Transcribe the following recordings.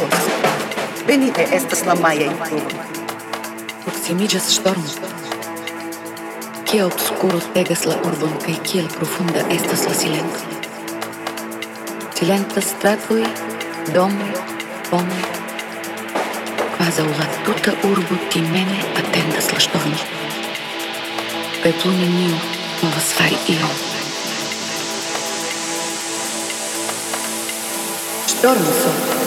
Todos. Venite estas la maiaj pluvoj. Proximiĝas ŝtormo. Qué obscuro pegas la urbon kaj kiel profunda estas la silento. Silenta stratoj, domoj, pomoj. Kvazaŭ la tuta urbo timeme atendas la ŝtormo. Kaj plu neniu povas fari ion. Ŝtormo sono.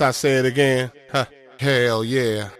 I say it again? Huh. Hell yeah.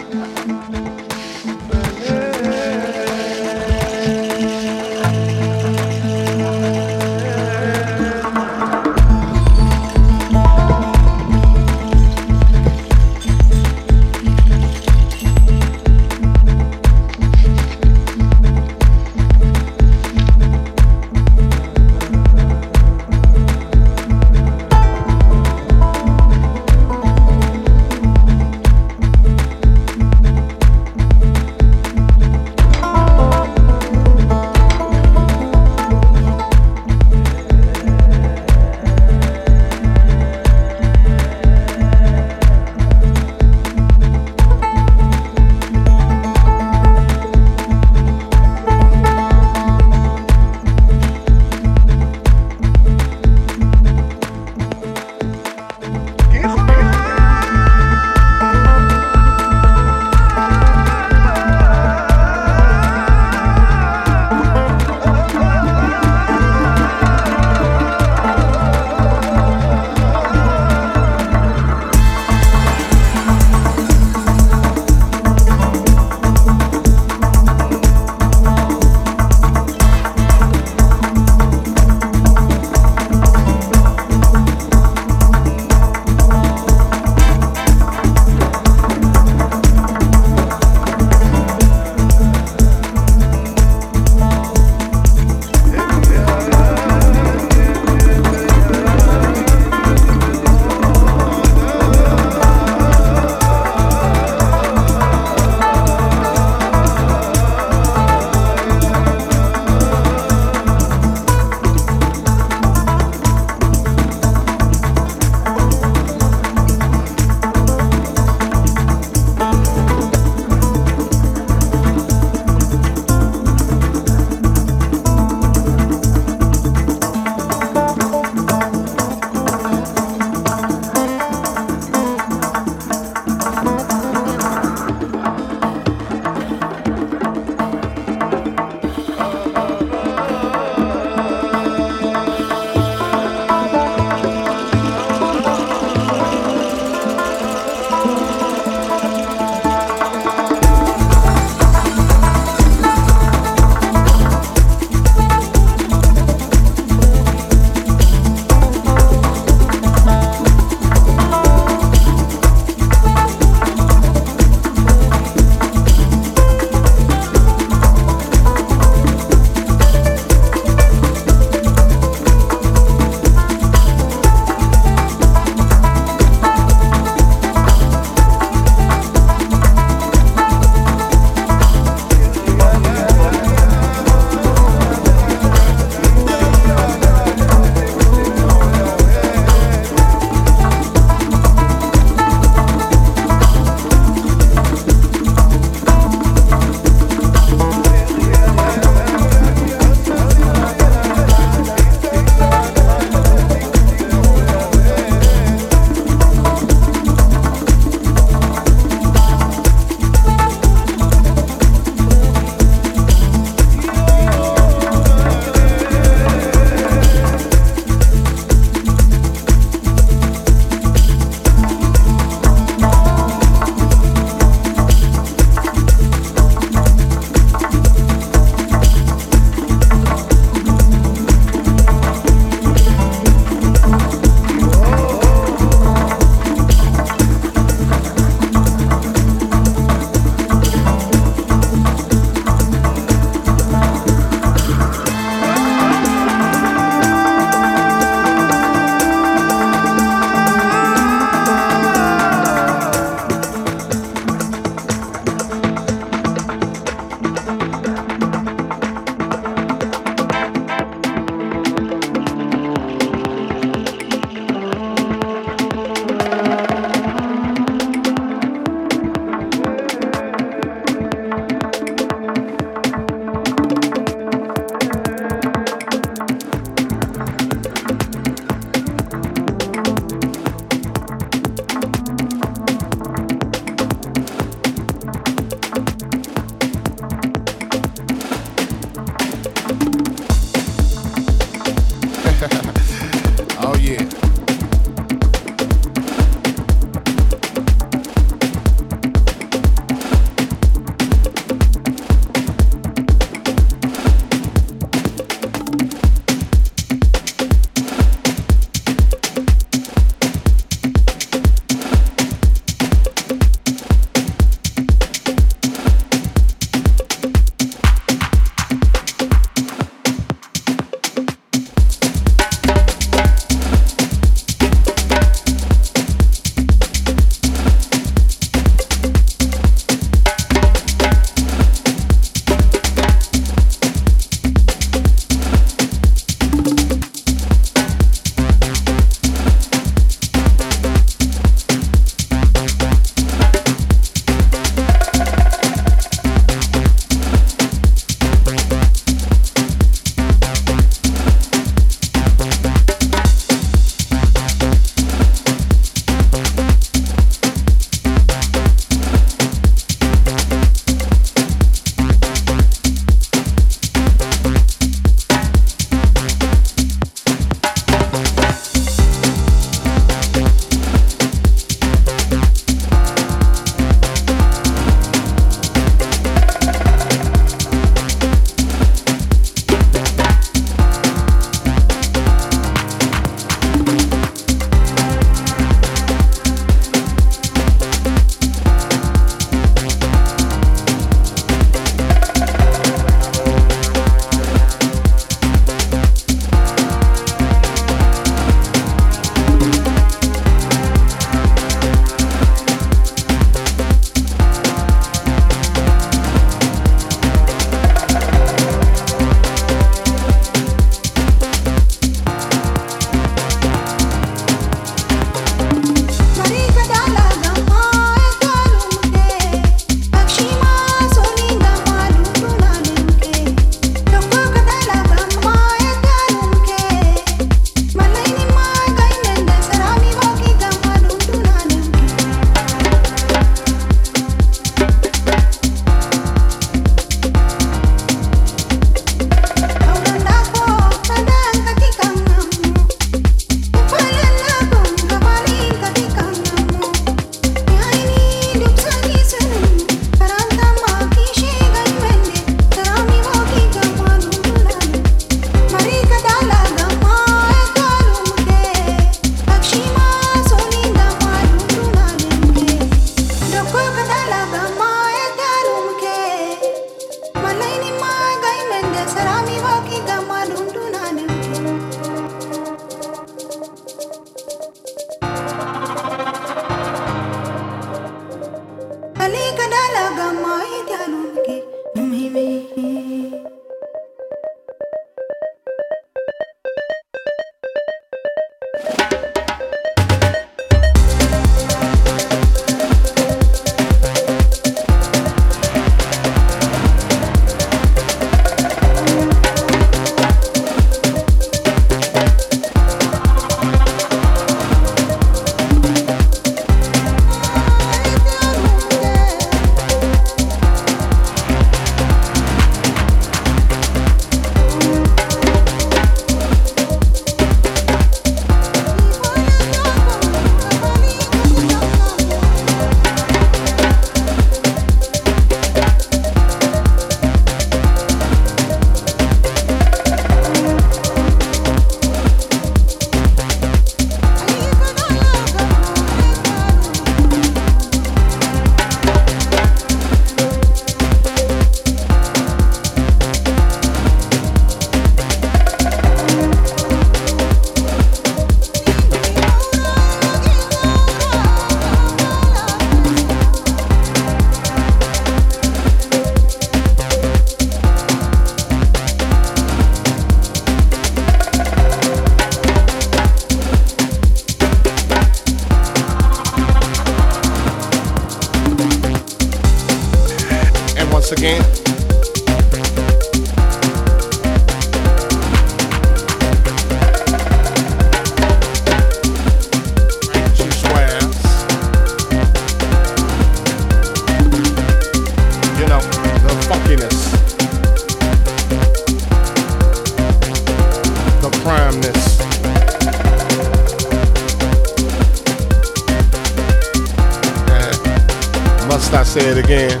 Must I say it again?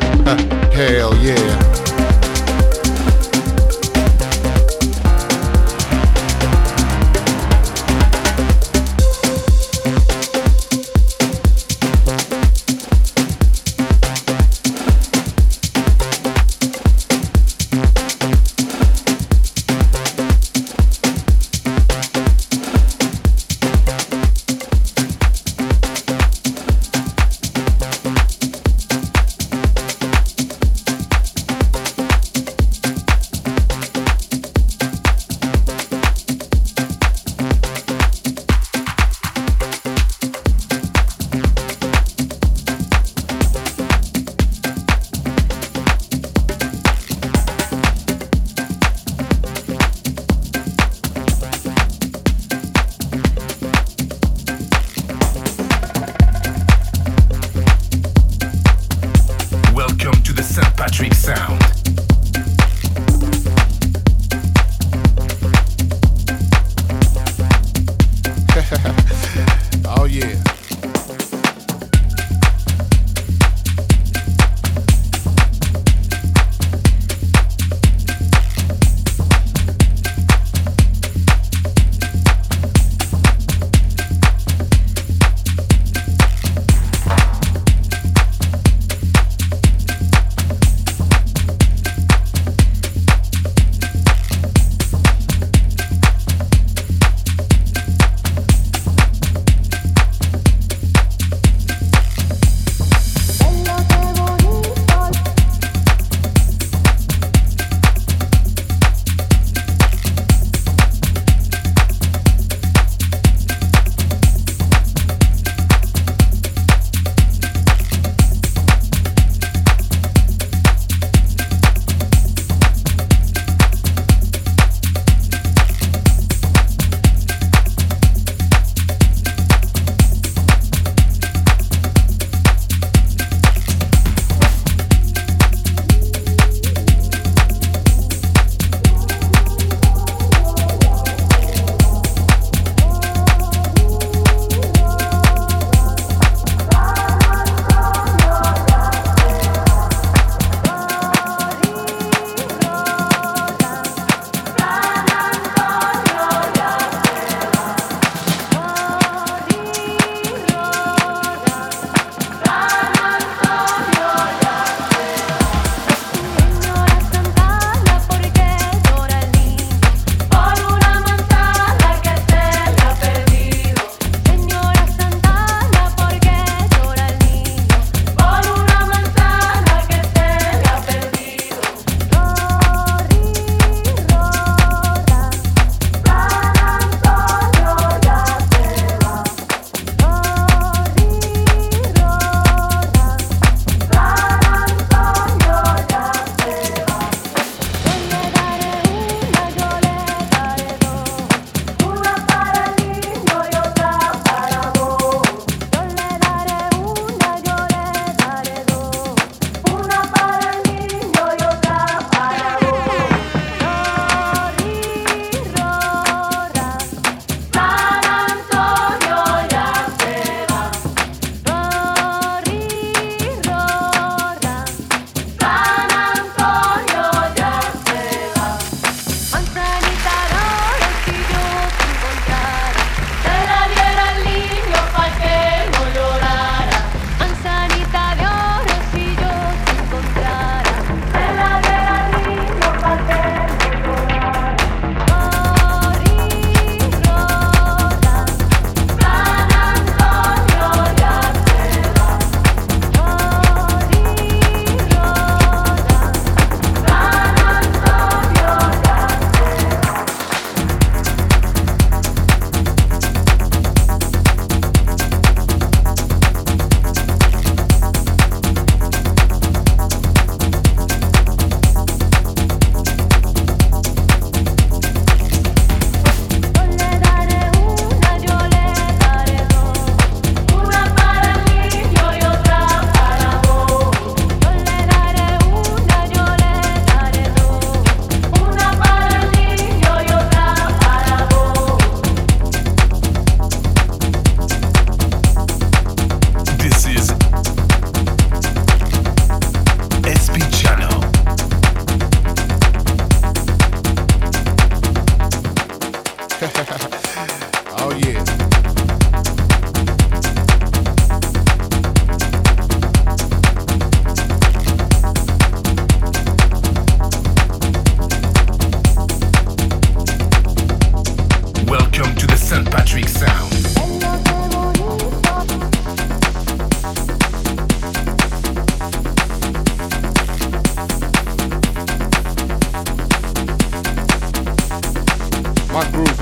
Hell yeah.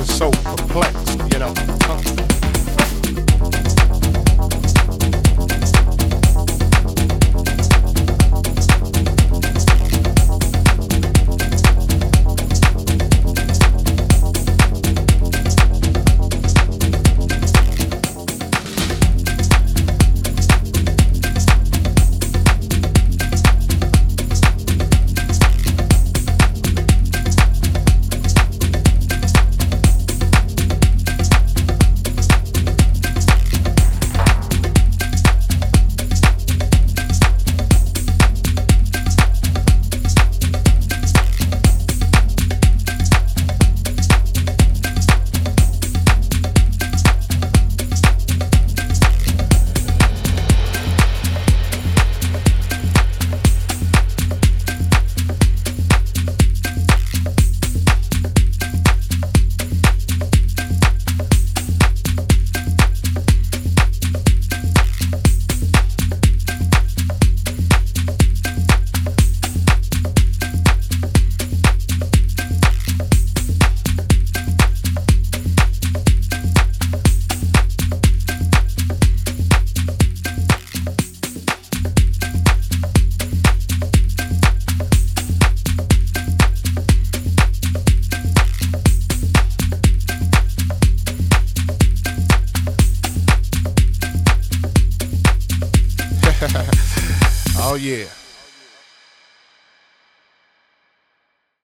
So perplexed, you know.